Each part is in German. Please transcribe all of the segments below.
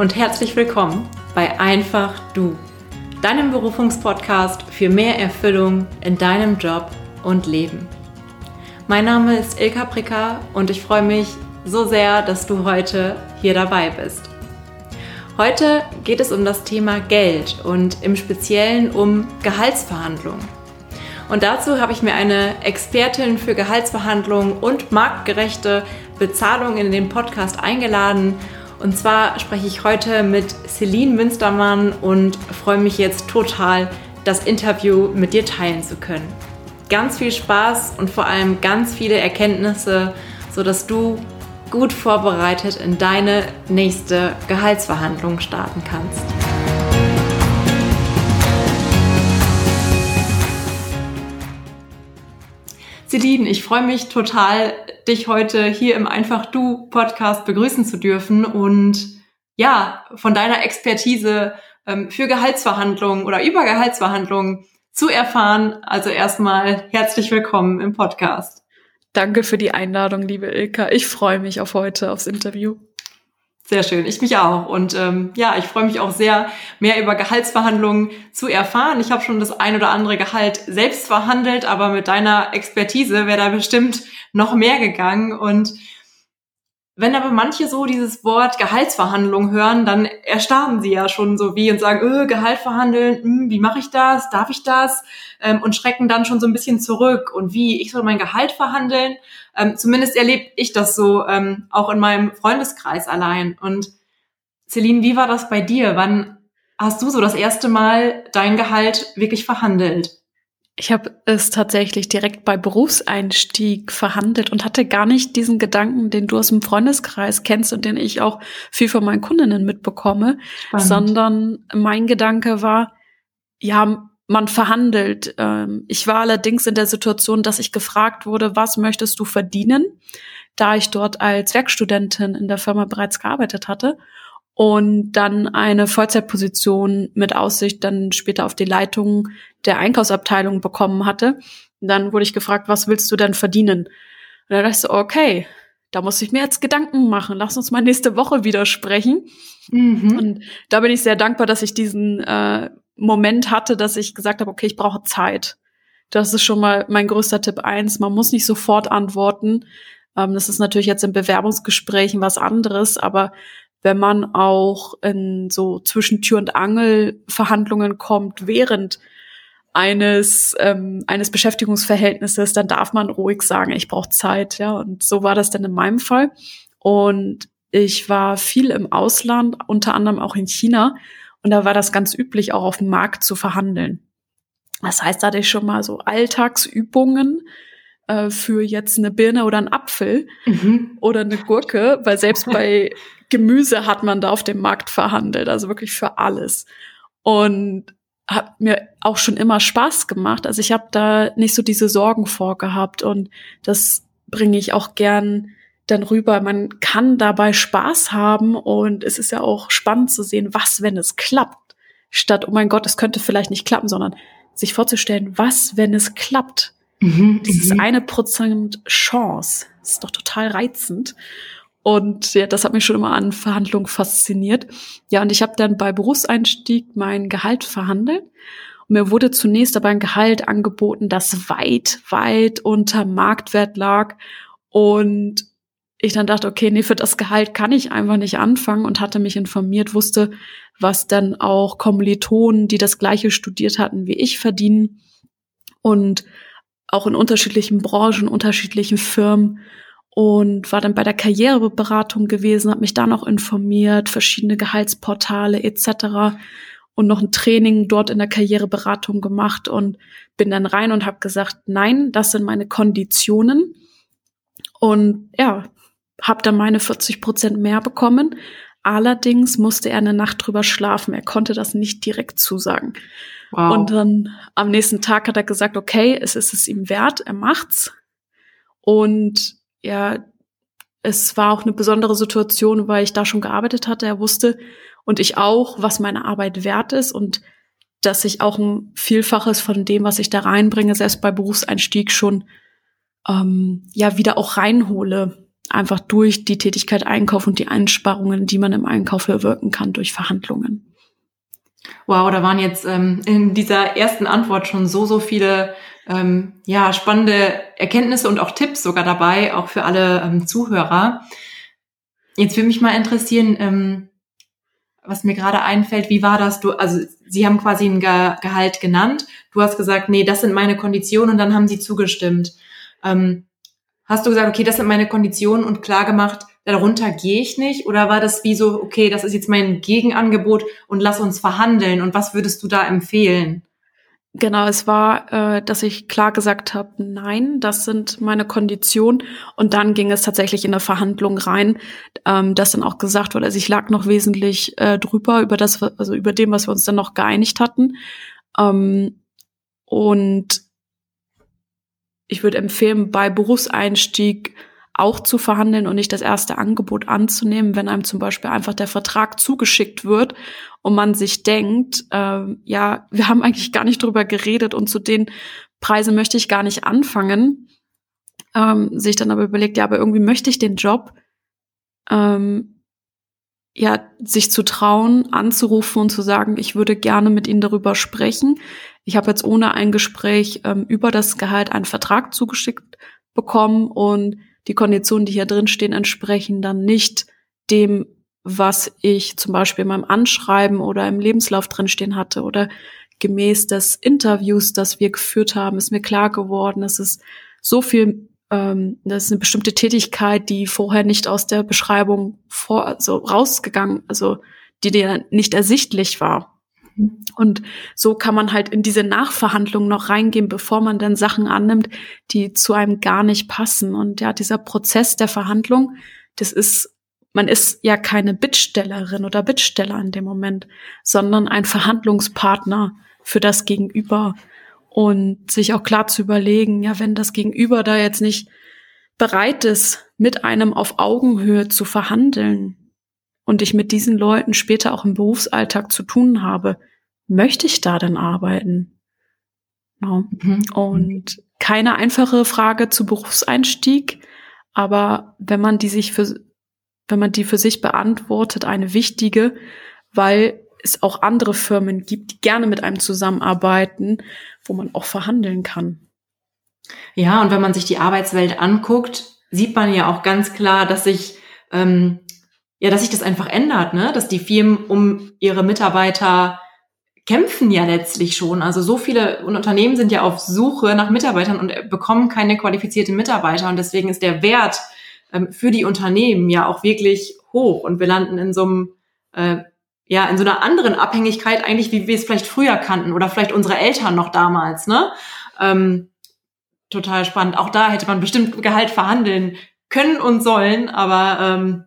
und herzlich willkommen bei Einfach Du, deinem Berufungspodcast für mehr Erfüllung in deinem Job und Leben. Mein Name ist Ilka Pricker und ich freue mich so sehr, dass du heute hier dabei bist. Heute geht es um das Thema Geld und im Speziellen um Gehaltsverhandlungen. Und dazu habe ich mir eine Expertin für Gehaltsverhandlungen und marktgerechte Bezahlung in den Podcast eingeladen und zwar spreche ich heute mit Celine Münstermann und freue mich jetzt total, das Interview mit dir teilen zu können. Ganz viel Spaß und vor allem ganz viele Erkenntnisse, sodass du gut vorbereitet in deine nächste Gehaltsverhandlung starten kannst. Celine, ich freue mich total, dich heute hier im Einfach Du Podcast begrüßen zu dürfen und ja, von deiner Expertise ähm, für Gehaltsverhandlungen oder über Gehaltsverhandlungen zu erfahren. Also erstmal herzlich willkommen im Podcast. Danke für die Einladung, liebe Ilka. Ich freue mich auf heute, aufs Interview. Sehr schön, ich mich auch. Und ähm, ja, ich freue mich auch sehr, mehr über Gehaltsverhandlungen zu erfahren. Ich habe schon das ein oder andere Gehalt selbst verhandelt, aber mit deiner Expertise wäre da bestimmt noch mehr gegangen. Und wenn aber manche so dieses Wort Gehaltsverhandlung hören, dann erstarren sie ja schon so wie und sagen, öh, Gehalt verhandeln, hm, wie mache ich das, darf ich das? Ähm, und schrecken dann schon so ein bisschen zurück. Und wie, ich soll mein Gehalt verhandeln? Ähm, zumindest erlebe ich das so ähm, auch in meinem Freundeskreis allein. Und Celine, wie war das bei dir? Wann hast du so das erste Mal dein Gehalt wirklich verhandelt? Ich habe es tatsächlich direkt bei Berufseinstieg verhandelt und hatte gar nicht diesen Gedanken, den du aus dem Freundeskreis kennst und den ich auch viel von meinen Kundinnen mitbekomme, Spannend. sondern mein Gedanke war, ja, man verhandelt. Ähm, ich war allerdings in der Situation, dass ich gefragt wurde, was möchtest du verdienen, da ich dort als Werkstudentin in der Firma bereits gearbeitet hatte und dann eine Vollzeitposition mit Aussicht dann später auf die Leitung der Einkaufsabteilung bekommen hatte. Und dann wurde ich gefragt, was willst du denn verdienen? Und dann dachte ich so, okay, da muss ich mir jetzt Gedanken machen. Lass uns mal nächste Woche wieder sprechen. Mhm. Und da bin ich sehr dankbar, dass ich diesen äh, Moment hatte, dass ich gesagt habe, okay, ich brauche Zeit. Das ist schon mal mein größter Tipp eins. Man muss nicht sofort antworten. Ähm, das ist natürlich jetzt in Bewerbungsgesprächen was anderes, aber wenn man auch in so zwischen Tür und Angel Verhandlungen kommt während eines ähm, eines Beschäftigungsverhältnisses, dann darf man ruhig sagen, ich brauche Zeit, ja. Und so war das dann in meinem Fall. Und ich war viel im Ausland, unter anderem auch in China, und da war das ganz üblich, auch auf dem Markt zu verhandeln. Das heißt, da hatte ich schon mal so Alltagsübungen äh, für jetzt eine Birne oder einen Apfel mhm. oder eine Gurke, weil selbst bei Gemüse hat man da auf dem Markt verhandelt, also wirklich für alles. Und hat mir auch schon immer Spaß gemacht. Also ich habe da nicht so diese Sorgen vorgehabt und das bringe ich auch gern dann rüber. Man kann dabei Spaß haben und es ist ja auch spannend zu sehen, was, wenn es klappt, statt, oh mein Gott, es könnte vielleicht nicht klappen, sondern sich vorzustellen, was, wenn es klappt. Mhm, Dieses mhm. eine Prozent Chance, das ist doch total reizend. Und ja, das hat mich schon immer an Verhandlungen fasziniert. Ja, und ich habe dann bei Berufseinstieg mein Gehalt verhandelt. Und mir wurde zunächst aber ein Gehalt angeboten, das weit, weit unter Marktwert lag. Und ich dann dachte, okay, nee, für das Gehalt kann ich einfach nicht anfangen und hatte mich informiert, wusste, was dann auch Kommilitonen, die das gleiche studiert hatten wie ich, verdienen. Und auch in unterschiedlichen Branchen, unterschiedlichen Firmen und war dann bei der Karriereberatung gewesen, habe mich da noch informiert, verschiedene Gehaltsportale etc. und noch ein Training dort in der Karriereberatung gemacht und bin dann rein und habe gesagt, nein, das sind meine Konditionen und ja, habe dann meine 40 Prozent mehr bekommen. Allerdings musste er eine Nacht drüber schlafen. Er konnte das nicht direkt zusagen. Wow. Und dann am nächsten Tag hat er gesagt, okay, es ist es ihm wert, er macht's. Und ja, es war auch eine besondere Situation, weil ich da schon gearbeitet hatte. Er wusste und ich auch, was meine Arbeit wert ist und dass ich auch ein Vielfaches von dem, was ich da reinbringe, selbst bei Berufseinstieg schon ähm, ja wieder auch reinhole. Einfach durch die Tätigkeit Einkauf und die Einsparungen, die man im Einkauf bewirken kann durch Verhandlungen. Wow, da waren jetzt ähm, in dieser ersten Antwort schon so, so viele ähm, ja, spannende Erkenntnisse und auch Tipps sogar dabei, auch für alle ähm, Zuhörer. Jetzt würde mich mal interessieren, ähm, was mir gerade einfällt, wie war das? Du, also Sie haben quasi ein Ge Gehalt genannt. Du hast gesagt, nee, das sind meine Konditionen und dann haben Sie zugestimmt. Ähm, hast du gesagt, okay, das sind meine Konditionen und klar gemacht, darunter gehe ich nicht? Oder war das wie so, okay, das ist jetzt mein Gegenangebot und lass uns verhandeln? Und was würdest du da empfehlen? Genau, es war, äh, dass ich klar gesagt habe, nein, das sind meine Konditionen. Und dann ging es tatsächlich in eine Verhandlung rein, ähm, dass dann auch gesagt wurde, also ich lag noch wesentlich äh, drüber über das, also über dem, was wir uns dann noch geeinigt hatten. Ähm, und ich würde empfehlen, bei Berufseinstieg auch zu verhandeln und nicht das erste Angebot anzunehmen, wenn einem zum Beispiel einfach der Vertrag zugeschickt wird und man sich denkt, äh, ja, wir haben eigentlich gar nicht drüber geredet und zu den Preisen möchte ich gar nicht anfangen, ähm, sich dann aber überlegt, ja, aber irgendwie möchte ich den Job, ähm, ja, sich zu trauen, anzurufen und zu sagen, ich würde gerne mit Ihnen darüber sprechen. Ich habe jetzt ohne ein Gespräch ähm, über das Gehalt einen Vertrag zugeschickt bekommen und die Konditionen, die hier drin stehen, entsprechen dann nicht dem, was ich zum Beispiel in meinem Anschreiben oder im Lebenslauf drinstehen hatte oder gemäß des Interviews, das wir geführt haben, ist mir klar geworden, dass es so viel, ähm, das ist eine bestimmte Tätigkeit, die vorher nicht aus der Beschreibung vor, also rausgegangen, also die dir nicht ersichtlich war. Und so kann man halt in diese Nachverhandlung noch reingehen, bevor man dann Sachen annimmt, die zu einem gar nicht passen. Und ja, dieser Prozess der Verhandlung, das ist, man ist ja keine Bittstellerin oder Bittsteller in dem Moment, sondern ein Verhandlungspartner für das Gegenüber. Und sich auch klar zu überlegen, ja, wenn das Gegenüber da jetzt nicht bereit ist, mit einem auf Augenhöhe zu verhandeln, und ich mit diesen Leuten später auch im Berufsalltag zu tun habe, möchte ich da denn arbeiten? No. Mhm. Und keine einfache Frage zu Berufseinstieg, aber wenn man die sich für, wenn man die für sich beantwortet, eine wichtige, weil es auch andere Firmen gibt, die gerne mit einem zusammenarbeiten, wo man auch verhandeln kann. Ja, und wenn man sich die Arbeitswelt anguckt, sieht man ja auch ganz klar, dass sich ähm, ja, dass sich das einfach ändert, ne? Dass die Firmen um ihre Mitarbeiter kämpfen ja letztlich schon. Also so viele Unternehmen sind ja auf Suche nach Mitarbeitern und bekommen keine qualifizierten Mitarbeiter. Und deswegen ist der Wert ähm, für die Unternehmen ja auch wirklich hoch. Und wir landen in so einem, äh, ja, in so einer anderen Abhängigkeit eigentlich, wie wir es vielleicht früher kannten oder vielleicht unsere Eltern noch damals, ne? Ähm, total spannend. Auch da hätte man bestimmt Gehalt verhandeln können und sollen, aber ähm,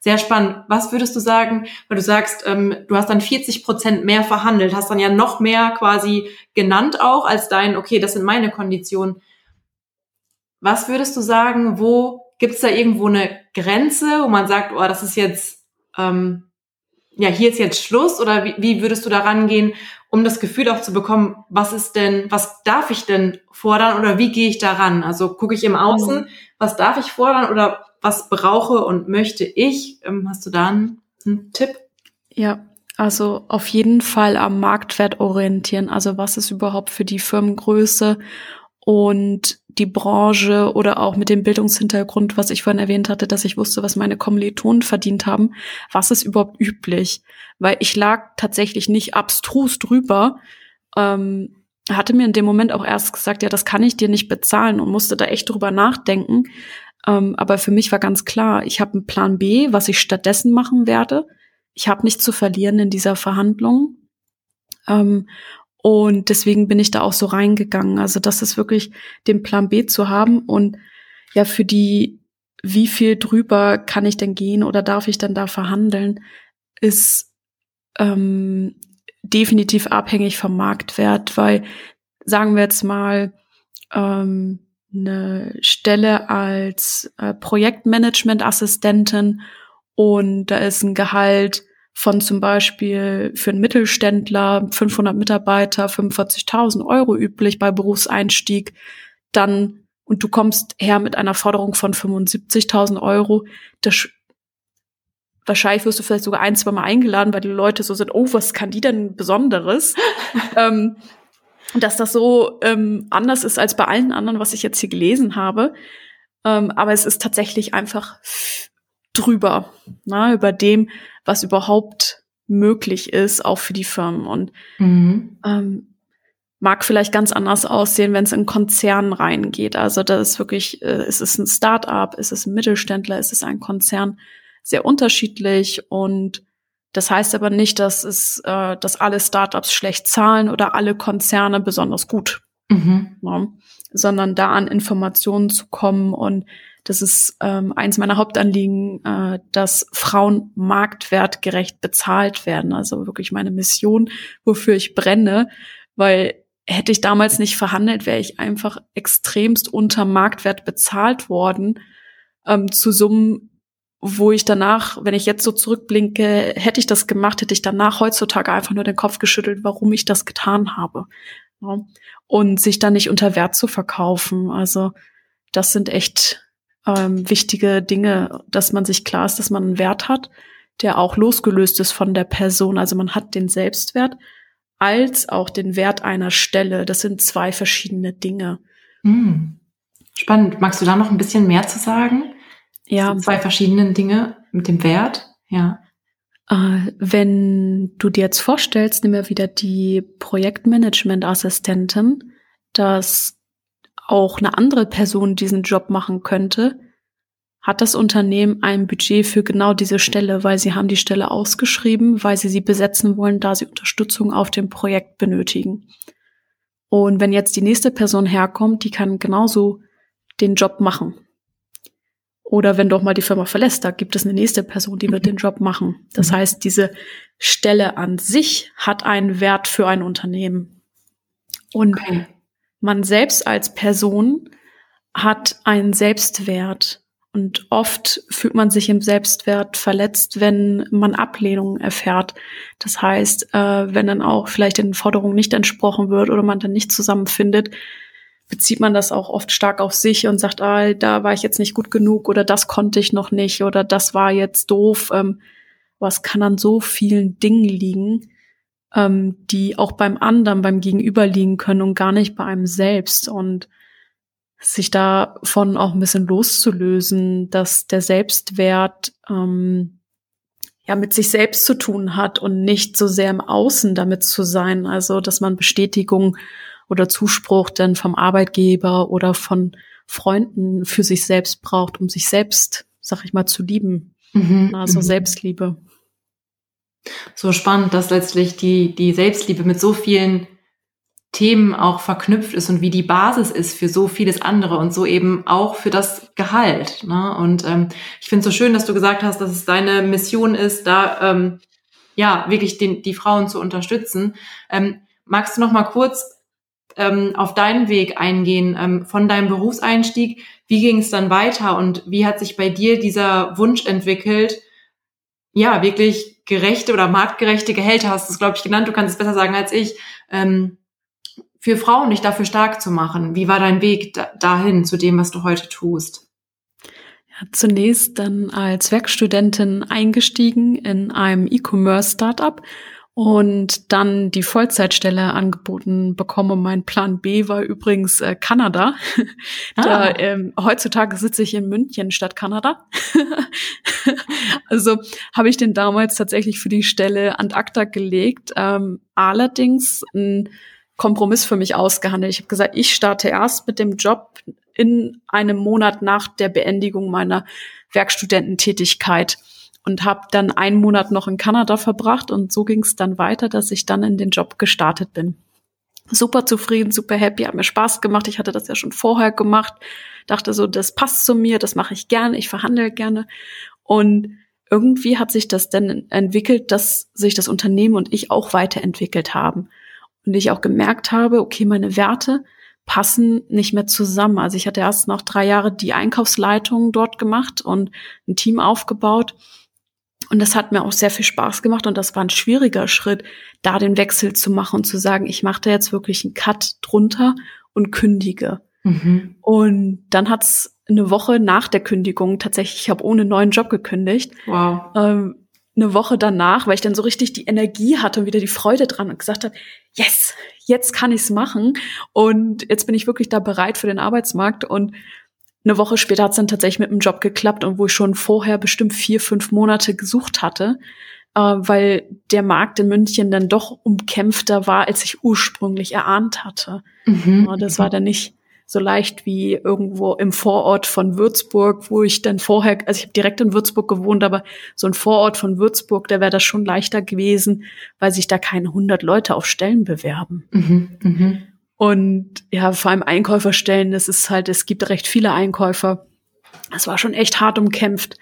sehr spannend. Was würdest du sagen, weil du sagst, ähm, du hast dann 40 Prozent mehr verhandelt, hast dann ja noch mehr quasi genannt auch als dein, okay, das sind meine Konditionen. Was würdest du sagen, wo gibt es da irgendwo eine Grenze, wo man sagt, oh, das ist jetzt, ähm, ja, hier ist jetzt Schluss oder wie, wie würdest du da rangehen, um das Gefühl auch zu bekommen, was ist denn, was darf ich denn fordern oder wie gehe ich daran? Also gucke ich im Außen, mhm. was darf ich fordern oder was brauche und möchte ich? Ähm, hast du da einen, Tipp? Ja, also auf jeden Fall am Marktwert orientieren. Also was ist überhaupt für die Firmengröße und die Branche oder auch mit dem Bildungshintergrund, was ich vorhin erwähnt hatte, dass ich wusste, was meine Kommilitonen verdient haben. Was ist überhaupt üblich? Weil ich lag tatsächlich nicht abstrus drüber. Ähm, hatte mir in dem Moment auch erst gesagt, ja, das kann ich dir nicht bezahlen und musste da echt drüber nachdenken. Ähm, aber für mich war ganz klar, ich habe einen Plan B, was ich stattdessen machen werde. Ich habe nichts zu verlieren in dieser Verhandlung. Ähm, und deswegen bin ich da auch so reingegangen. Also das ist wirklich den Plan B zu haben und ja für die, wie viel drüber kann ich denn gehen oder darf ich denn da verhandeln, ist ähm, definitiv abhängig vom Marktwert, weil sagen wir jetzt mal, ähm, eine Stelle als äh, Projektmanagement-Assistentin. Und da ist ein Gehalt von zum Beispiel für einen Mittelständler 500 Mitarbeiter 45.000 Euro üblich bei Berufseinstieg, dann und du kommst her mit einer Forderung von 75.000 Euro, das wahrscheinlich wirst du vielleicht sogar ein, zwei Mal eingeladen, weil die Leute so sind, oh, was kann die denn Besonderes? ähm, dass das so ähm, anders ist als bei allen anderen, was ich jetzt hier gelesen habe. Ähm, aber es ist tatsächlich einfach drüber, na, ne, über dem, was überhaupt möglich ist, auch für die Firmen. Und mhm. ähm, mag vielleicht ganz anders aussehen, wenn es in Konzernen reingeht. Also das ist wirklich, äh, ist es ein Start-up, ist es ein Mittelständler, ist es ein Konzern, sehr unterschiedlich und das heißt aber nicht, dass es, äh, dass alle Startups schlecht zahlen oder alle Konzerne besonders gut, mhm. ja, sondern da an Informationen zu kommen und das ist ähm, eins meiner Hauptanliegen, äh, dass Frauen marktwertgerecht bezahlt werden. Also wirklich meine Mission, wofür ich brenne, weil hätte ich damals nicht verhandelt, wäre ich einfach extremst unter Marktwert bezahlt worden, ähm, zu Summen, wo ich danach, wenn ich jetzt so zurückblinke, hätte ich das gemacht, hätte ich danach heutzutage einfach nur den Kopf geschüttelt, warum ich das getan habe. Und sich dann nicht unter Wert zu verkaufen. Also das sind echt ähm, wichtige Dinge, dass man sich klar ist, dass man einen Wert hat, der auch losgelöst ist von der Person. Also man hat den Selbstwert, als auch den Wert einer Stelle. Das sind zwei verschiedene Dinge. Hm. Spannend. Magst du da noch ein bisschen mehr zu sagen? Ja. Zwei verschiedene Dinge mit dem Wert, ja. Äh, wenn du dir jetzt vorstellst, nimm wir wieder die Projektmanagement-Assistentin, dass auch eine andere Person diesen Job machen könnte, hat das Unternehmen ein Budget für genau diese Stelle, weil sie haben die Stelle ausgeschrieben, weil sie sie besetzen wollen, da sie Unterstützung auf dem Projekt benötigen. Und wenn jetzt die nächste Person herkommt, die kann genauso den Job machen. Oder wenn doch mal die Firma verlässt, da gibt es eine nächste Person, die wird den Job machen. Das mhm. heißt, diese Stelle an sich hat einen Wert für ein Unternehmen. Und okay. man selbst als Person hat einen Selbstwert. Und oft fühlt man sich im Selbstwert verletzt, wenn man Ablehnung erfährt. Das heißt, äh, wenn dann auch vielleicht den Forderungen nicht entsprochen wird oder man dann nicht zusammenfindet, bezieht man das auch oft stark auf sich und sagt, ah, da war ich jetzt nicht gut genug oder das konnte ich noch nicht oder das war jetzt doof. Ähm, was kann an so vielen Dingen liegen, ähm, die auch beim anderen, beim Gegenüber liegen können und gar nicht bei einem selbst. Und sich davon auch ein bisschen loszulösen, dass der Selbstwert ähm, ja mit sich selbst zu tun hat und nicht so sehr im Außen damit zu sein. Also dass man Bestätigung oder Zuspruch dann vom Arbeitgeber oder von Freunden für sich selbst braucht, um sich selbst, sag ich mal, zu lieben. Mhm, also mhm. Selbstliebe. So spannend, dass letztlich die, die Selbstliebe mit so vielen Themen auch verknüpft ist und wie die Basis ist für so vieles andere und so eben auch für das Gehalt. Ne? Und ähm, ich finde es so schön, dass du gesagt hast, dass es deine Mission ist, da ähm, ja wirklich den, die Frauen zu unterstützen. Ähm, magst du noch mal kurz ähm, auf deinen Weg eingehen ähm, von deinem Berufseinstieg? Wie ging es dann weiter und wie hat sich bei dir dieser Wunsch entwickelt? Ja, wirklich gerechte oder marktgerechte Gehälter hast du es, glaube ich, genannt. Du kannst es besser sagen als ich. Ähm, für Frauen dich dafür stark zu machen? Wie war dein Weg dahin zu dem, was du heute tust? Ja, zunächst dann als Werkstudentin eingestiegen in einem E-Commerce-Startup und dann die Vollzeitstelle angeboten bekomme. Mein Plan B war übrigens äh, Kanada. Ah. Da, ähm, heutzutage sitze ich in München statt Kanada. also habe ich den damals tatsächlich für die Stelle an acta gelegt. Ähm, allerdings ein Kompromiss für mich ausgehandelt. Ich habe gesagt, ich starte erst mit dem Job in einem Monat nach der Beendigung meiner Werkstudententätigkeit und habe dann einen Monat noch in Kanada verbracht und so ging es dann weiter, dass ich dann in den Job gestartet bin. Super zufrieden, super happy, hat mir Spaß gemacht. Ich hatte das ja schon vorher gemacht, dachte so, das passt zu mir, das mache ich gerne, ich verhandle gerne und irgendwie hat sich das dann entwickelt, dass sich das Unternehmen und ich auch weiterentwickelt haben und ich auch gemerkt habe, okay, meine Werte passen nicht mehr zusammen. Also ich hatte erst noch drei Jahre die Einkaufsleitung dort gemacht und ein Team aufgebaut. Und das hat mir auch sehr viel Spaß gemacht und das war ein schwieriger Schritt, da den Wechsel zu machen und zu sagen, ich mache da jetzt wirklich einen Cut drunter und kündige. Mhm. Und dann hat's eine Woche nach der Kündigung tatsächlich, ich habe ohne neuen Job gekündigt. Wow. Ähm, eine Woche danach, weil ich dann so richtig die Energie hatte und wieder die Freude dran und gesagt habe, yes, jetzt kann ich's machen und jetzt bin ich wirklich da bereit für den Arbeitsmarkt und eine Woche später hat's dann tatsächlich mit dem Job geklappt und wo ich schon vorher bestimmt vier, fünf Monate gesucht hatte, äh, weil der Markt in München dann doch umkämpfter war, als ich ursprünglich erahnt hatte. Mhm. Das war dann nicht so leicht wie irgendwo im Vorort von Würzburg, wo ich dann vorher, also ich habe direkt in Würzburg gewohnt, aber so ein Vorort von Würzburg, da wäre das schon leichter gewesen, weil sich da keine hundert Leute auf Stellen bewerben. Mhm, mh. Und ja, vor allem Einkäuferstellen, das ist halt, es gibt recht viele Einkäufer. Das war schon echt hart umkämpft.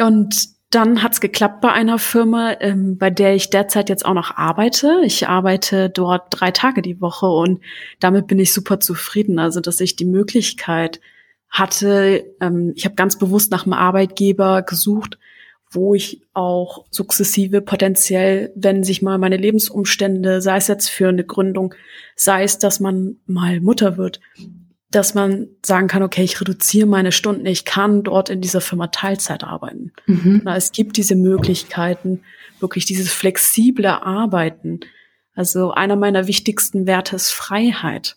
Und dann hat's geklappt bei einer Firma, ähm, bei der ich derzeit jetzt auch noch arbeite. Ich arbeite dort drei Tage die Woche und damit bin ich super zufrieden. Also, dass ich die Möglichkeit hatte, ähm, ich habe ganz bewusst nach einem Arbeitgeber gesucht, wo ich auch sukzessive potenziell, wenn sich mal meine Lebensumstände, sei es jetzt für eine Gründung, sei es, dass man mal Mutter wird, dass man sagen kann, okay, ich reduziere meine Stunden, ich kann dort in dieser Firma Teilzeit arbeiten. Mhm. Na, es gibt diese Möglichkeiten, wirklich dieses flexible Arbeiten. Also einer meiner wichtigsten Werte ist Freiheit.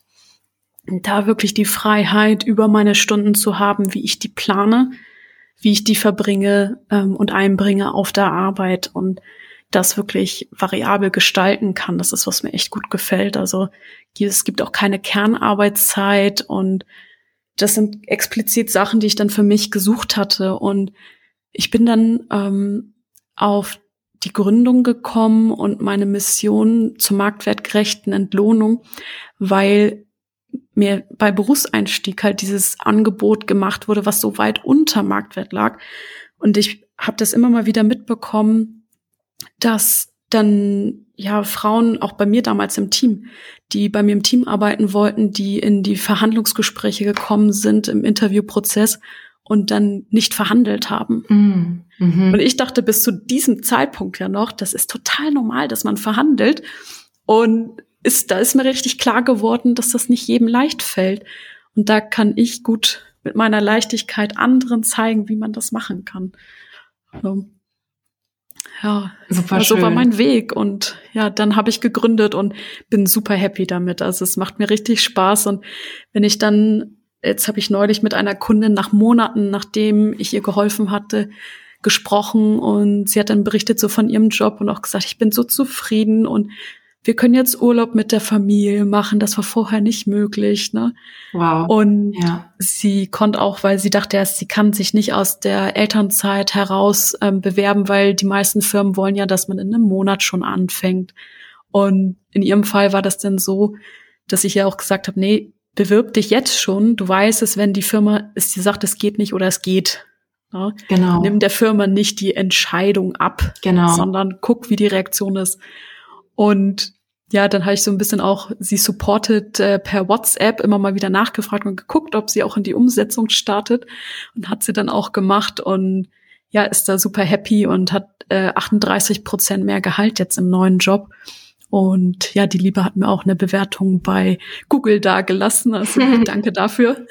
Und da wirklich die Freiheit, über meine Stunden zu haben, wie ich die plane, wie ich die verbringe ähm, und einbringe auf der Arbeit und das wirklich variabel gestalten kann. Das ist, was mir echt gut gefällt. Also es gibt auch keine Kernarbeitszeit und das sind explizit Sachen, die ich dann für mich gesucht hatte. Und ich bin dann ähm, auf die Gründung gekommen und meine Mission zur marktwertgerechten Entlohnung, weil mir bei Berufseinstieg halt dieses Angebot gemacht wurde, was so weit unter Marktwert lag. Und ich habe das immer mal wieder mitbekommen, dass dann ja Frauen auch bei mir damals im Team, die bei mir im Team arbeiten wollten, die in die Verhandlungsgespräche gekommen sind im Interviewprozess und dann nicht verhandelt haben. Mm, mhm. Und ich dachte bis zu diesem Zeitpunkt ja noch, das ist total normal, dass man verhandelt. Und ist, da ist mir richtig klar geworden, dass das nicht jedem leicht fällt. Und da kann ich gut mit meiner Leichtigkeit anderen zeigen, wie man das machen kann. So ja, super so war mein Weg und ja, dann habe ich gegründet und bin super happy damit. Also es macht mir richtig Spaß und wenn ich dann jetzt habe ich neulich mit einer Kundin nach Monaten, nachdem ich ihr geholfen hatte, gesprochen und sie hat dann berichtet so von ihrem Job und auch gesagt, ich bin so zufrieden und wir können jetzt Urlaub mit der Familie machen, das war vorher nicht möglich. Ne? Wow. Und ja. sie konnte auch, weil sie dachte erst, sie kann sich nicht aus der Elternzeit heraus ähm, bewerben, weil die meisten Firmen wollen ja, dass man in einem Monat schon anfängt. Und in ihrem Fall war das dann so, dass ich ja auch gesagt habe, nee, bewirb dich jetzt schon. Du weißt es, wenn die Firma es dir sagt, es geht nicht oder es geht. Ne? Genau. Nimm der Firma nicht die Entscheidung ab, genau. sondern guck, wie die Reaktion ist. Und ja, dann habe ich so ein bisschen auch sie supportet äh, per WhatsApp immer mal wieder nachgefragt und geguckt, ob sie auch in die Umsetzung startet und hat sie dann auch gemacht und ja, ist da super happy und hat äh, 38 Prozent mehr Gehalt jetzt im neuen Job. Und ja, die Liebe hat mir auch eine Bewertung bei Google da gelassen. Also danke dafür.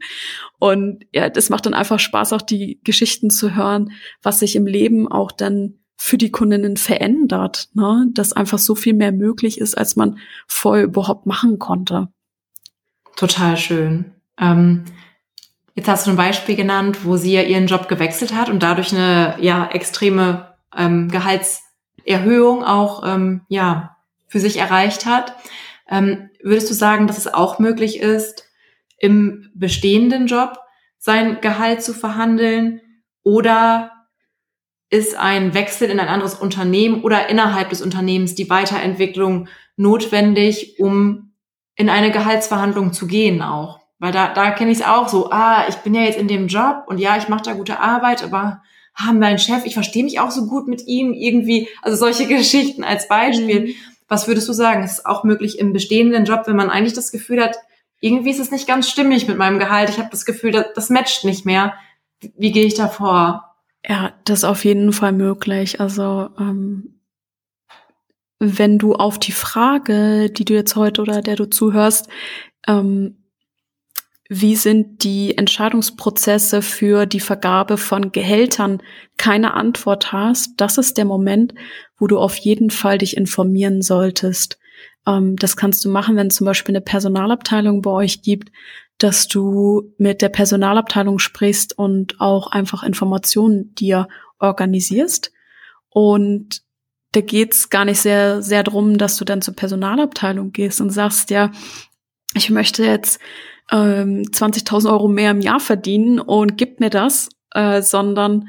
Und ja, das macht dann einfach Spaß, auch die Geschichten zu hören, was sich im Leben auch dann für die Kundinnen verändert, ne? dass einfach so viel mehr möglich ist, als man vorher überhaupt machen konnte. Total schön. Ähm, jetzt hast du ein Beispiel genannt, wo sie ja ihren Job gewechselt hat und dadurch eine ja extreme ähm, Gehaltserhöhung auch ähm, ja für sich erreicht hat. Ähm, würdest du sagen, dass es auch möglich ist, im bestehenden Job sein Gehalt zu verhandeln oder ist ein Wechsel in ein anderes Unternehmen oder innerhalb des Unternehmens die Weiterentwicklung notwendig, um in eine Gehaltsverhandlung zu gehen auch. Weil da, da kenne ich es auch so, ah, ich bin ja jetzt in dem Job und ja, ich mache da gute Arbeit, aber ah, mein Chef, ich verstehe mich auch so gut mit ihm, irgendwie, also solche Geschichten als Beispiel. Mhm. Was würdest du sagen? Ist es auch möglich im bestehenden Job, wenn man eigentlich das Gefühl hat, irgendwie ist es nicht ganz stimmig mit meinem Gehalt, ich habe das Gefühl, das, das matcht nicht mehr. Wie, wie gehe ich da vor? Ja, das ist auf jeden Fall möglich. Also ähm, wenn du auf die Frage, die du jetzt heute oder der du zuhörst, ähm, wie sind die Entscheidungsprozesse für die Vergabe von Gehältern keine Antwort hast, das ist der Moment, wo du auf jeden Fall dich informieren solltest. Ähm, das kannst du machen, wenn es zum Beispiel eine Personalabteilung bei euch gibt, dass du mit der Personalabteilung sprichst und auch einfach Informationen dir organisierst. Und da geht's gar nicht sehr, sehr drum, dass du dann zur Personalabteilung gehst und sagst, ja, ich möchte jetzt ähm, 20.000 Euro mehr im Jahr verdienen und gib mir das, äh, sondern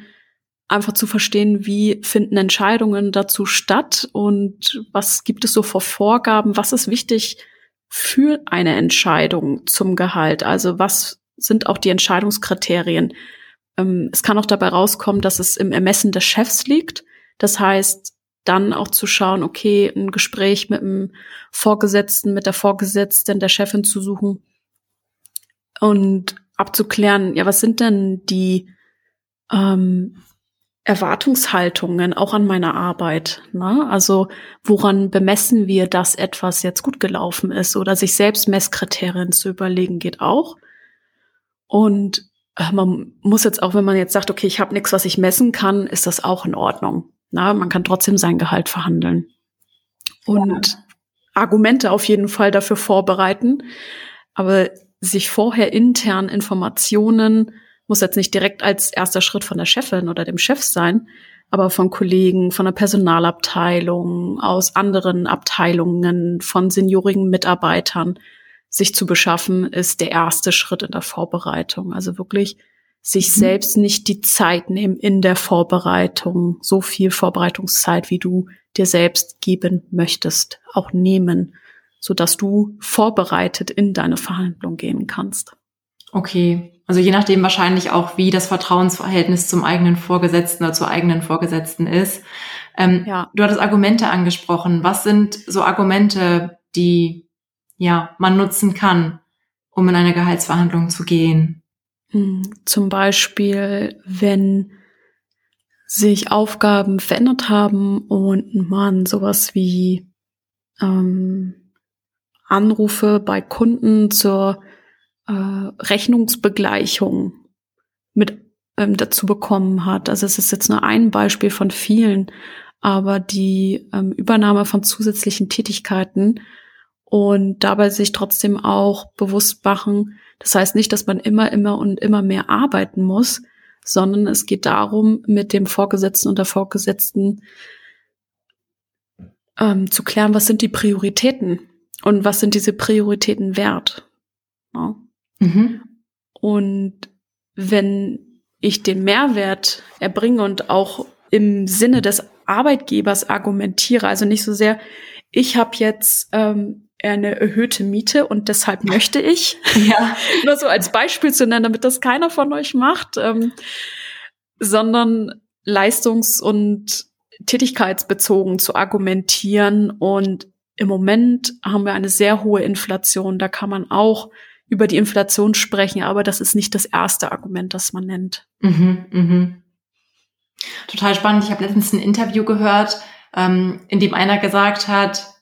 einfach zu verstehen, wie finden Entscheidungen dazu statt und was gibt es so vor Vorgaben, was ist wichtig für eine Entscheidung zum Gehalt, also was sind auch die Entscheidungskriterien. Ähm, es kann auch dabei rauskommen, dass es im Ermessen des Chefs liegt. Das heißt, dann auch zu schauen, okay, ein Gespräch mit dem Vorgesetzten, mit der Vorgesetzten, der Chefin zu suchen, und abzuklären, ja, was sind denn die ähm, Erwartungshaltungen auch an meiner Arbeit? Ne? Also woran bemessen wir, dass etwas jetzt gut gelaufen ist oder sich selbst Messkriterien zu überlegen geht auch. Und äh, man muss jetzt auch, wenn man jetzt sagt, okay, ich habe nichts, was ich messen kann, ist das auch in Ordnung. Na, man kann trotzdem sein Gehalt verhandeln und ja. Argumente auf jeden Fall dafür vorbereiten. Aber sich vorher intern Informationen, muss jetzt nicht direkt als erster Schritt von der Chefin oder dem Chef sein, aber von Kollegen, von der Personalabteilung, aus anderen Abteilungen, von seniorigen Mitarbeitern sich zu beschaffen, ist der erste Schritt in der Vorbereitung. Also wirklich sich mhm. selbst nicht die Zeit nehmen in der Vorbereitung, so viel Vorbereitungszeit, wie du dir selbst geben möchtest, auch nehmen so dass du vorbereitet in deine Verhandlung gehen kannst. Okay. Also je nachdem wahrscheinlich auch, wie das Vertrauensverhältnis zum eigenen Vorgesetzten oder zur eigenen Vorgesetzten ist. Ähm, ja. Du hattest Argumente angesprochen. Was sind so Argumente, die ja man nutzen kann, um in eine Gehaltsverhandlung zu gehen? Hm, zum Beispiel, wenn sich Aufgaben verändert haben und man sowas wie ähm, Anrufe bei Kunden zur äh, Rechnungsbegleichung mit ähm, dazu bekommen hat. Also es ist jetzt nur ein Beispiel von vielen, aber die ähm, Übernahme von zusätzlichen Tätigkeiten und dabei sich trotzdem auch bewusst machen, das heißt nicht, dass man immer, immer und immer mehr arbeiten muss, sondern es geht darum, mit dem Vorgesetzten und der Vorgesetzten ähm, zu klären, was sind die Prioritäten und was sind diese Prioritäten wert. Ja. Mhm. Und wenn ich den Mehrwert erbringe und auch im Sinne des Arbeitgebers argumentiere, also nicht so sehr, ich habe jetzt ähm, eine erhöhte Miete und deshalb möchte ich, ja. nur so als Beispiel zu nennen, damit das keiner von euch macht, ähm, sondern leistungs- und tätigkeitsbezogen zu argumentieren und im Moment haben wir eine sehr hohe Inflation. Da kann man auch über die Inflation sprechen, aber das ist nicht das erste Argument, das man nennt. Mhm, mhm. Total spannend. Ich habe letztens ein Interview gehört, ähm, in dem einer gesagt hat,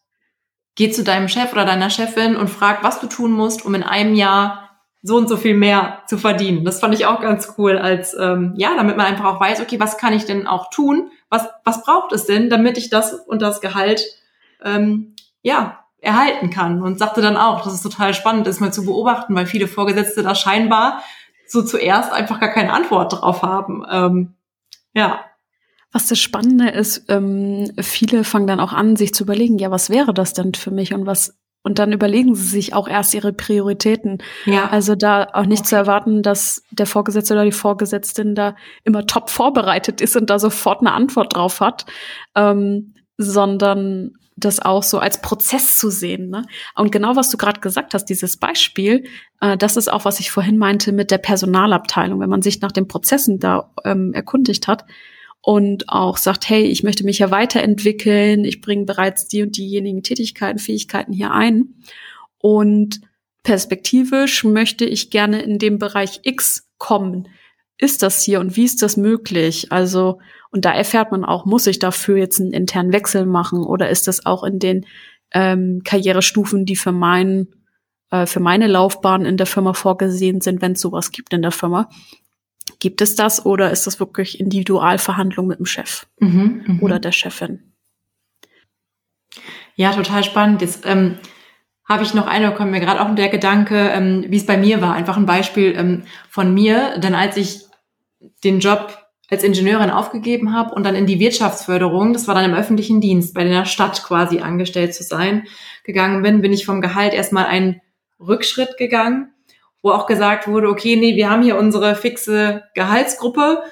geh zu deinem Chef oder deiner Chefin und frag, was du tun musst, um in einem Jahr so und so viel mehr zu verdienen. Das fand ich auch ganz cool, als ähm, ja, damit man einfach auch weiß, okay, was kann ich denn auch tun? Was was braucht es denn, damit ich das und das Gehalt ähm, ja, erhalten kann und sagte dann auch, dass es total spannend ist, mal zu beobachten, weil viele Vorgesetzte da scheinbar so zuerst einfach gar keine Antwort drauf haben. Ähm, ja. Was das Spannende ist, ähm, viele fangen dann auch an, sich zu überlegen, ja, was wäre das denn für mich und was und dann überlegen sie sich auch erst ihre Prioritäten. Ja. Also da auch nicht okay. zu erwarten, dass der Vorgesetzte oder die Vorgesetzte da immer top vorbereitet ist und da sofort eine Antwort drauf hat, ähm, sondern das auch so als Prozess zu sehen. Ne? Und genau was du gerade gesagt hast, dieses Beispiel, äh, das ist auch, was ich vorhin meinte mit der Personalabteilung, wenn man sich nach den Prozessen da ähm, erkundigt hat und auch sagt, hey, ich möchte mich ja weiterentwickeln, ich bringe bereits die und diejenigen Tätigkeiten, Fähigkeiten hier ein und perspektivisch möchte ich gerne in dem Bereich X kommen. Ist das hier und wie ist das möglich? Also und da erfährt man auch, muss ich dafür jetzt einen internen Wechsel machen oder ist das auch in den ähm, Karrierestufen, die für meinen äh, für meine Laufbahn in der Firma vorgesehen sind, wenn es sowas gibt in der Firma. Gibt es das oder ist das wirklich Individualverhandlung mit dem Chef mhm, mh. oder der Chefin? Ja, total spannend. Jetzt ähm, habe ich noch eine, kommt mir gerade auch der Gedanke, ähm, wie es bei mir war. Einfach ein Beispiel ähm, von mir. Denn als ich den Job als Ingenieurin aufgegeben habe und dann in die Wirtschaftsförderung, das war dann im öffentlichen Dienst, bei der Stadt quasi angestellt zu sein, gegangen bin, bin ich vom Gehalt erstmal einen Rückschritt gegangen, wo auch gesagt wurde, okay, nee, wir haben hier unsere fixe Gehaltsgruppe,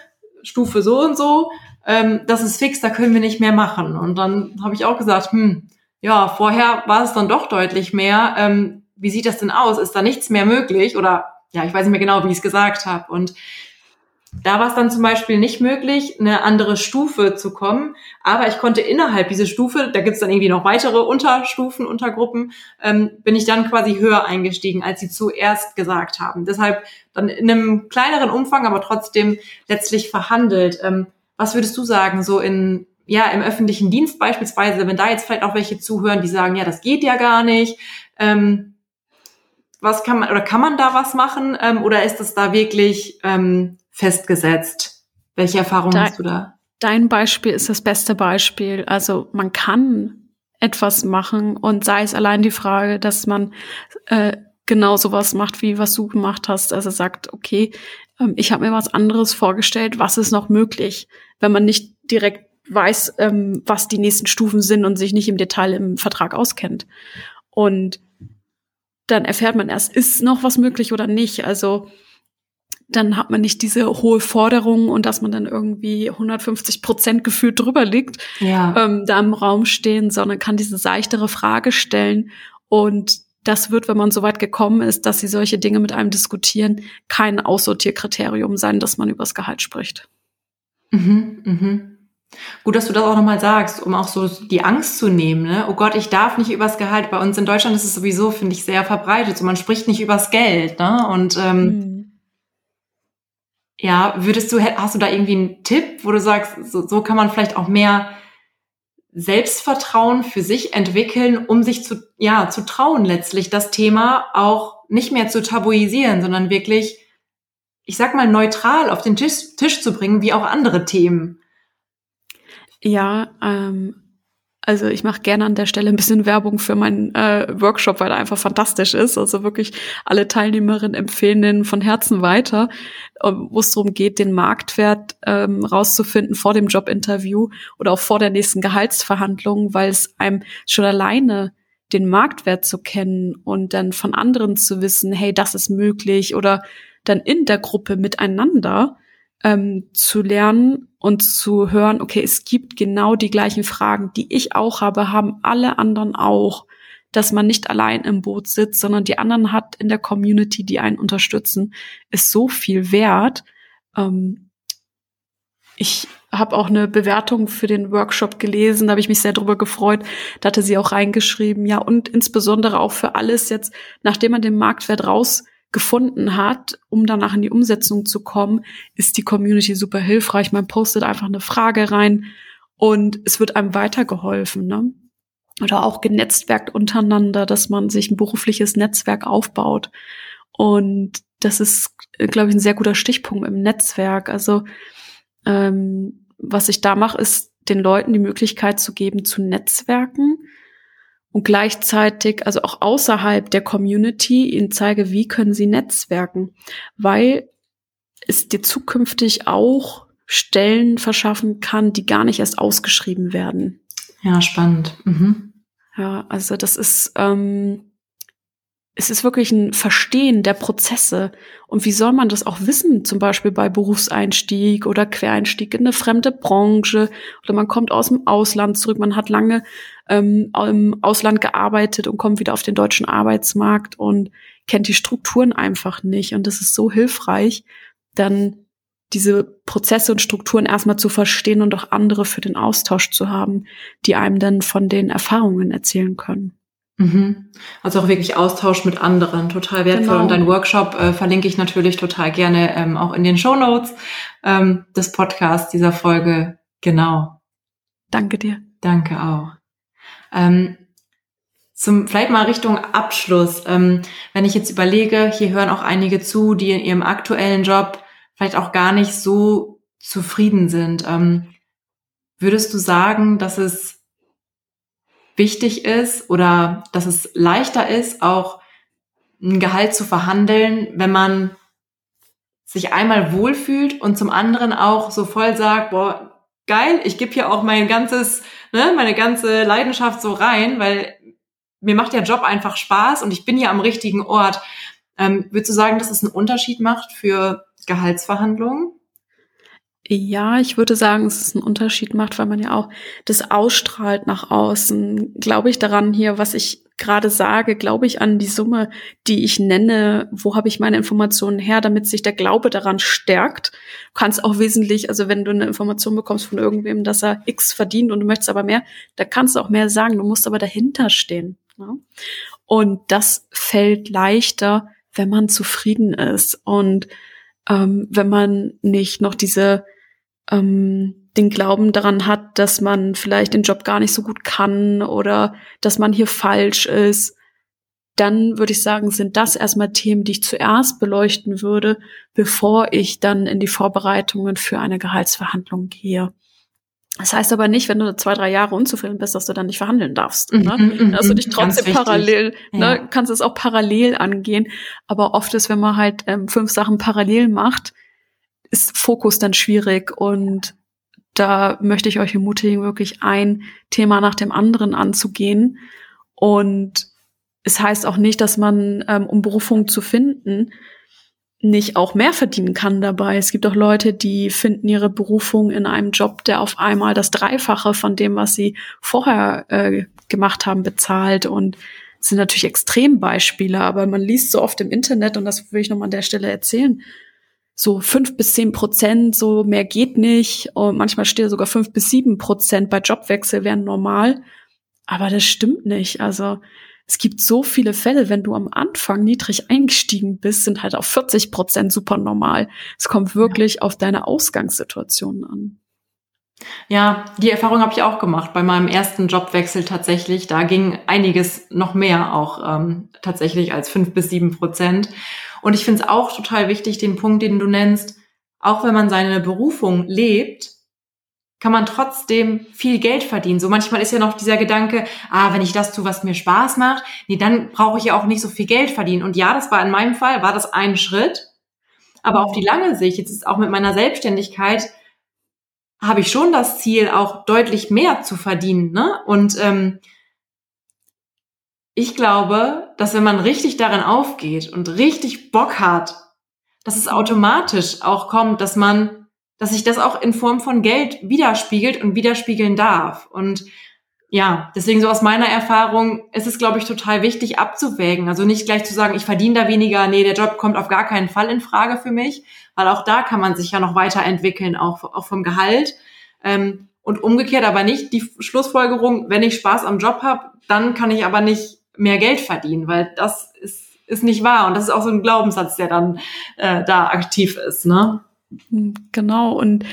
Stufe so und so, ähm, das ist fix, da können wir nicht mehr machen. Und dann habe ich auch gesagt, hm, ja, vorher war es dann doch deutlich mehr. Ähm, wie sieht das denn aus? Ist da nichts mehr möglich? Oder ja, ich weiß nicht mehr genau, wie ich es gesagt habe. Und da war es dann zum Beispiel nicht möglich, eine andere Stufe zu kommen. Aber ich konnte innerhalb dieser Stufe, da gibt es dann irgendwie noch weitere Unterstufen, Untergruppen, ähm, bin ich dann quasi höher eingestiegen, als sie zuerst gesagt haben. Deshalb dann in einem kleineren Umfang, aber trotzdem letztlich verhandelt. Ähm, was würdest du sagen, so in ja im öffentlichen Dienst beispielsweise, wenn da jetzt vielleicht auch welche zuhören, die sagen, ja, das geht ja gar nicht. Ähm, was kann man oder kann man da was machen ähm, oder ist das da wirklich ähm, festgesetzt? Welche Erfahrungen hast du da? Dein Beispiel ist das beste Beispiel. Also man kann etwas machen und sei es allein die Frage, dass man äh, genau sowas macht, wie was du gemacht hast. Also sagt, okay, ähm, ich habe mir was anderes vorgestellt, was ist noch möglich, wenn man nicht direkt weiß, ähm, was die nächsten Stufen sind und sich nicht im Detail im Vertrag auskennt. Und dann erfährt man erst, ist noch was möglich oder nicht. Also dann hat man nicht diese hohe Forderung und dass man dann irgendwie 150 Prozent gefühlt drüber liegt, ja. ähm, da im Raum stehen, sondern kann diese seichtere Frage stellen. Und das wird, wenn man so weit gekommen ist, dass sie solche Dinge mit einem diskutieren, kein Aussortierkriterium sein, dass man übers Gehalt spricht. Mhm, mhm. Gut, dass du das auch nochmal sagst, um auch so die Angst zu nehmen. Ne? Oh Gott, ich darf nicht übers Gehalt. Bei uns in Deutschland ist es sowieso, finde ich, sehr verbreitet. So, man spricht nicht übers Geld. Ne? Und ähm, mhm. Ja, würdest du, hast du da irgendwie einen Tipp, wo du sagst, so, so kann man vielleicht auch mehr Selbstvertrauen für sich entwickeln, um sich zu, ja, zu trauen, letztlich das Thema auch nicht mehr zu tabuisieren, sondern wirklich, ich sag mal, neutral auf den Tisch, Tisch zu bringen, wie auch andere Themen. Ja, ähm, also ich mache gerne an der Stelle ein bisschen Werbung für meinen äh, Workshop, weil er einfach fantastisch ist. Also wirklich alle Teilnehmerinnen empfehlen den von Herzen weiter, ähm, wo es darum geht, den Marktwert ähm, rauszufinden vor dem Jobinterview oder auch vor der nächsten Gehaltsverhandlung, weil es einem schon alleine den Marktwert zu kennen und dann von anderen zu wissen, hey, das ist möglich oder dann in der Gruppe miteinander ähm, zu lernen und zu hören, okay, es gibt genau die gleichen Fragen, die ich auch habe, haben alle anderen auch, dass man nicht allein im Boot sitzt, sondern die anderen hat in der Community, die einen unterstützen, ist so viel wert. Ähm, ich habe auch eine Bewertung für den Workshop gelesen, da habe ich mich sehr drüber gefreut. Da hatte sie auch reingeschrieben, ja, und insbesondere auch für alles jetzt, nachdem man den Marktwert raus gefunden hat, um danach in die Umsetzung zu kommen, ist die Community super hilfreich. Man postet einfach eine Frage rein und es wird einem weitergeholfen. Ne? Oder auch genetzwerkt untereinander, dass man sich ein berufliches Netzwerk aufbaut. Und das ist, glaube ich, ein sehr guter Stichpunkt im Netzwerk. Also ähm, was ich da mache, ist den Leuten die Möglichkeit zu geben, zu netzwerken und gleichzeitig, also auch außerhalb der Community, ihnen zeige, wie können sie netzwerken, weil es dir zukünftig auch Stellen verschaffen kann, die gar nicht erst ausgeschrieben werden. Ja, spannend. Mhm. Ja, also das ist, ähm, es ist wirklich ein Verstehen der Prozesse. Und wie soll man das auch wissen, zum Beispiel bei Berufseinstieg oder Quereinstieg in eine fremde Branche oder man kommt aus dem Ausland zurück, man hat lange ähm, im Ausland gearbeitet und kommt wieder auf den deutschen Arbeitsmarkt und kennt die Strukturen einfach nicht. Und das ist so hilfreich, dann diese Prozesse und Strukturen erstmal zu verstehen und auch andere für den Austausch zu haben, die einem dann von den Erfahrungen erzählen können. Mhm. Also auch wirklich Austausch mit anderen, total wertvoll. Genau. Und dein Workshop äh, verlinke ich natürlich total gerne ähm, auch in den Show Notes ähm, des Podcasts dieser Folge. Genau. Danke dir. Danke auch. Ähm, zum, vielleicht mal Richtung Abschluss. Ähm, wenn ich jetzt überlege, hier hören auch einige zu, die in ihrem aktuellen Job vielleicht auch gar nicht so zufrieden sind. Ähm, würdest du sagen, dass es wichtig ist oder dass es leichter ist, auch ein Gehalt zu verhandeln, wenn man sich einmal wohlfühlt und zum anderen auch so voll sagt, boah, geil, ich gebe hier auch mein ganzes, ne, meine ganze Leidenschaft so rein, weil mir macht der Job einfach Spaß und ich bin hier am richtigen Ort. Ähm, würdest du sagen, dass es einen Unterschied macht für Gehaltsverhandlungen? Ja, ich würde sagen, es einen Unterschied macht, weil man ja auch das ausstrahlt nach außen. Glaube ich daran hier, was ich gerade sage, glaube ich an die Summe, die ich nenne, wo habe ich meine Informationen her, damit sich der Glaube daran stärkt. Du kannst auch wesentlich, also wenn du eine Information bekommst von irgendwem, dass er X verdient und du möchtest aber mehr, da kannst du auch mehr sagen, du musst aber dahinter stehen. Ja? Und das fällt leichter, wenn man zufrieden ist und ähm, wenn man nicht noch diese ähm, den Glauben daran hat, dass man vielleicht den Job gar nicht so gut kann oder dass man hier falsch ist, dann würde ich sagen, sind das erstmal Themen, die ich zuerst beleuchten würde, bevor ich dann in die Vorbereitungen für eine Gehaltsverhandlung gehe. Das heißt aber nicht, wenn du zwei, drei Jahre unzufrieden bist, dass du dann nicht verhandeln darfst. Mhm, ne? Mhm, also dich trotzdem parallel, ne, ja. kannst es auch parallel angehen. Aber oft ist, wenn man halt ähm, fünf Sachen parallel macht, ist Fokus dann schwierig und da möchte ich euch ermutigen, wirklich ein Thema nach dem anderen anzugehen. Und es heißt auch nicht, dass man, ähm, um Berufung zu finden, nicht auch mehr verdienen kann dabei. Es gibt auch Leute, die finden ihre Berufung in einem Job, der auf einmal das Dreifache von dem, was sie vorher äh, gemacht haben, bezahlt und sind natürlich Extrembeispiele, aber man liest so oft im Internet und das will ich nochmal an der Stelle erzählen, so fünf bis zehn Prozent, so mehr geht nicht. Und manchmal steht sogar fünf bis sieben Prozent bei Jobwechsel wären normal. Aber das stimmt nicht. Also es gibt so viele Fälle, wenn du am Anfang niedrig eingestiegen bist, sind halt auf 40 Prozent super normal. Es kommt wirklich ja. auf deine Ausgangssituation an. Ja, die Erfahrung habe ich auch gemacht bei meinem ersten Jobwechsel tatsächlich. Da ging einiges noch mehr auch ähm, tatsächlich als fünf bis sieben Prozent. Und ich finde es auch total wichtig, den Punkt, den du nennst, auch wenn man seine Berufung lebt, kann man trotzdem viel Geld verdienen. So manchmal ist ja noch dieser Gedanke, ah, wenn ich das tue, was mir Spaß macht, nee, dann brauche ich ja auch nicht so viel Geld verdienen. Und ja, das war in meinem Fall, war das ein Schritt. Aber auf die lange Sicht, jetzt ist auch mit meiner Selbstständigkeit, habe ich schon das Ziel, auch deutlich mehr zu verdienen. Ne? Und ähm, ich glaube, dass wenn man richtig darin aufgeht und richtig Bock hat, dass es automatisch auch kommt, dass man, dass sich das auch in Form von Geld widerspiegelt und widerspiegeln darf. Und ja, deswegen so aus meiner Erfahrung ist es, glaube ich, total wichtig abzuwägen. Also nicht gleich zu sagen, ich verdiene da weniger, nee, der Job kommt auf gar keinen Fall in Frage für mich, weil auch da kann man sich ja noch weiterentwickeln, auch, auch vom Gehalt. Ähm, und umgekehrt aber nicht die Schlussfolgerung, wenn ich Spaß am Job habe, dann kann ich aber nicht mehr Geld verdienen, weil das ist, ist nicht wahr. Und das ist auch so ein Glaubenssatz, der dann äh, da aktiv ist, ne? Genau, und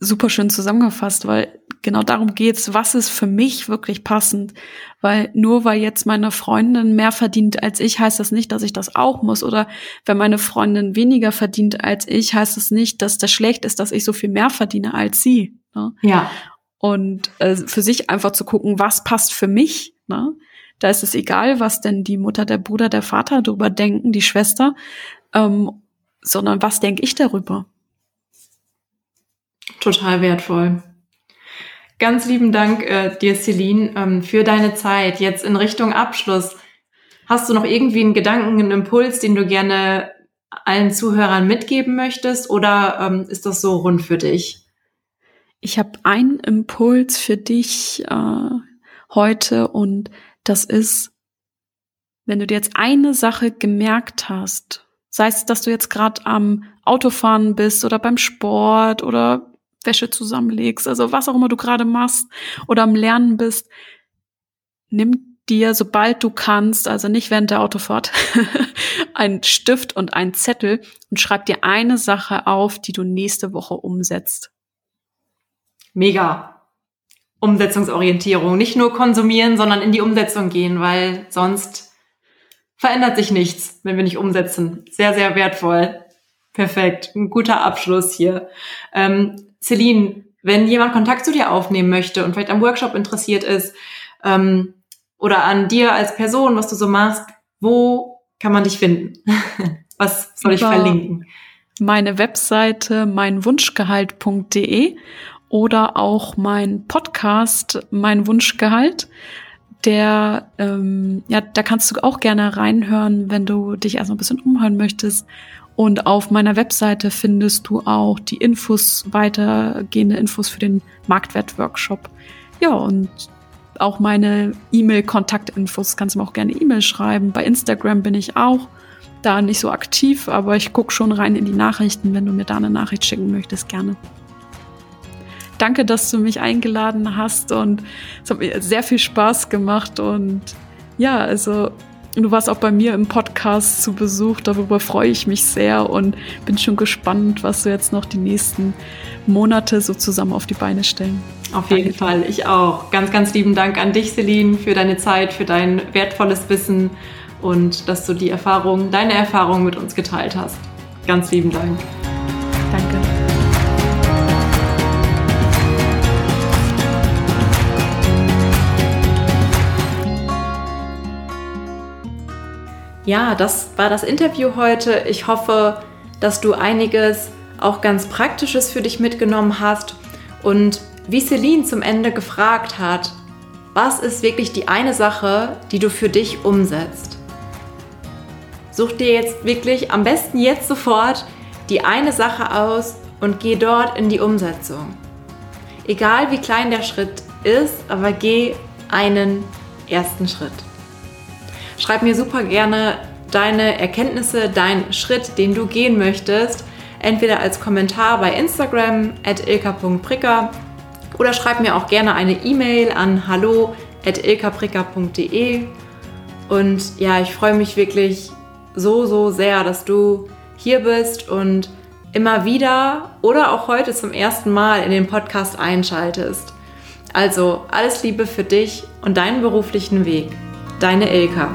super schön zusammengefasst, weil genau darum geht's, was ist für mich wirklich passend. Weil nur weil jetzt meine Freundin mehr verdient als ich, heißt das nicht, dass ich das auch muss. Oder wenn meine Freundin weniger verdient als ich, heißt das nicht, dass das schlecht ist, dass ich so viel mehr verdiene als sie. Ne? Ja. Und äh, für sich einfach zu gucken, was passt für mich. Ne? Da ist es egal, was denn die Mutter, der Bruder, der Vater darüber denken, die Schwester, ähm, sondern was denke ich darüber? Total wertvoll. Ganz lieben Dank äh, dir, Celine, ähm, für deine Zeit. Jetzt in Richtung Abschluss. Hast du noch irgendwie einen Gedanken, einen Impuls, den du gerne allen Zuhörern mitgeben möchtest oder ähm, ist das so rund für dich? Ich habe einen Impuls für dich äh, heute und das ist, wenn du dir jetzt eine Sache gemerkt hast, sei es, dass du jetzt gerade am Autofahren bist oder beim Sport oder Wäsche zusammenlegst, also was auch immer du gerade machst oder am Lernen bist, nimm dir, sobald du kannst, also nicht während der Autofahrt, einen Stift und einen Zettel und schreib dir eine Sache auf, die du nächste Woche umsetzt. Mega. Umsetzungsorientierung. Nicht nur konsumieren, sondern in die Umsetzung gehen, weil sonst verändert sich nichts, wenn wir nicht umsetzen. Sehr, sehr wertvoll. Perfekt. Ein guter Abschluss hier. Ähm, Celine, wenn jemand Kontakt zu dir aufnehmen möchte und vielleicht am Workshop interessiert ist, ähm, oder an dir als Person, was du so machst, wo kann man dich finden? was soll ich verlinken? Meine Webseite meinwunschgehalt.de oder auch mein Podcast Mein Wunschgehalt. Der, ähm, ja, da kannst du auch gerne reinhören, wenn du dich erstmal ein bisschen umhören möchtest. Und auf meiner Webseite findest du auch die Infos, weitergehende Infos für den Marktwert-Workshop. Ja, und auch meine E-Mail-Kontaktinfos kannst du mir auch gerne E-Mail schreiben. Bei Instagram bin ich auch da nicht so aktiv, aber ich gucke schon rein in die Nachrichten, wenn du mir da eine Nachricht schicken möchtest, gerne. Danke, dass du mich eingeladen hast und es hat mir sehr viel Spaß gemacht und ja, also du warst auch bei mir im Podcast zu Besuch, darüber freue ich mich sehr und bin schon gespannt, was du jetzt noch die nächsten Monate so zusammen auf die Beine stellen. Auf jeden Danke. Fall, ich auch. Ganz, ganz lieben Dank an dich, Celine, für deine Zeit, für dein wertvolles Wissen und dass du die Erfahrung, deine Erfahrung mit uns geteilt hast. Ganz lieben Dank. Ja, das war das Interview heute. Ich hoffe, dass du einiges auch ganz Praktisches für dich mitgenommen hast. Und wie Celine zum Ende gefragt hat, was ist wirklich die eine Sache, die du für dich umsetzt? Such dir jetzt wirklich am besten jetzt sofort die eine Sache aus und geh dort in die Umsetzung. Egal wie klein der Schritt ist, aber geh einen ersten Schritt. Schreib mir super gerne deine Erkenntnisse, deinen Schritt, den du gehen möchtest, entweder als Kommentar bei Instagram at ilka.pricker oder schreib mir auch gerne eine E-Mail an hallo at ilkapricker.de und ja, ich freue mich wirklich so, so sehr, dass du hier bist und immer wieder oder auch heute zum ersten Mal in den Podcast einschaltest. Also alles Liebe für dich und deinen beruflichen Weg. Deine Elka.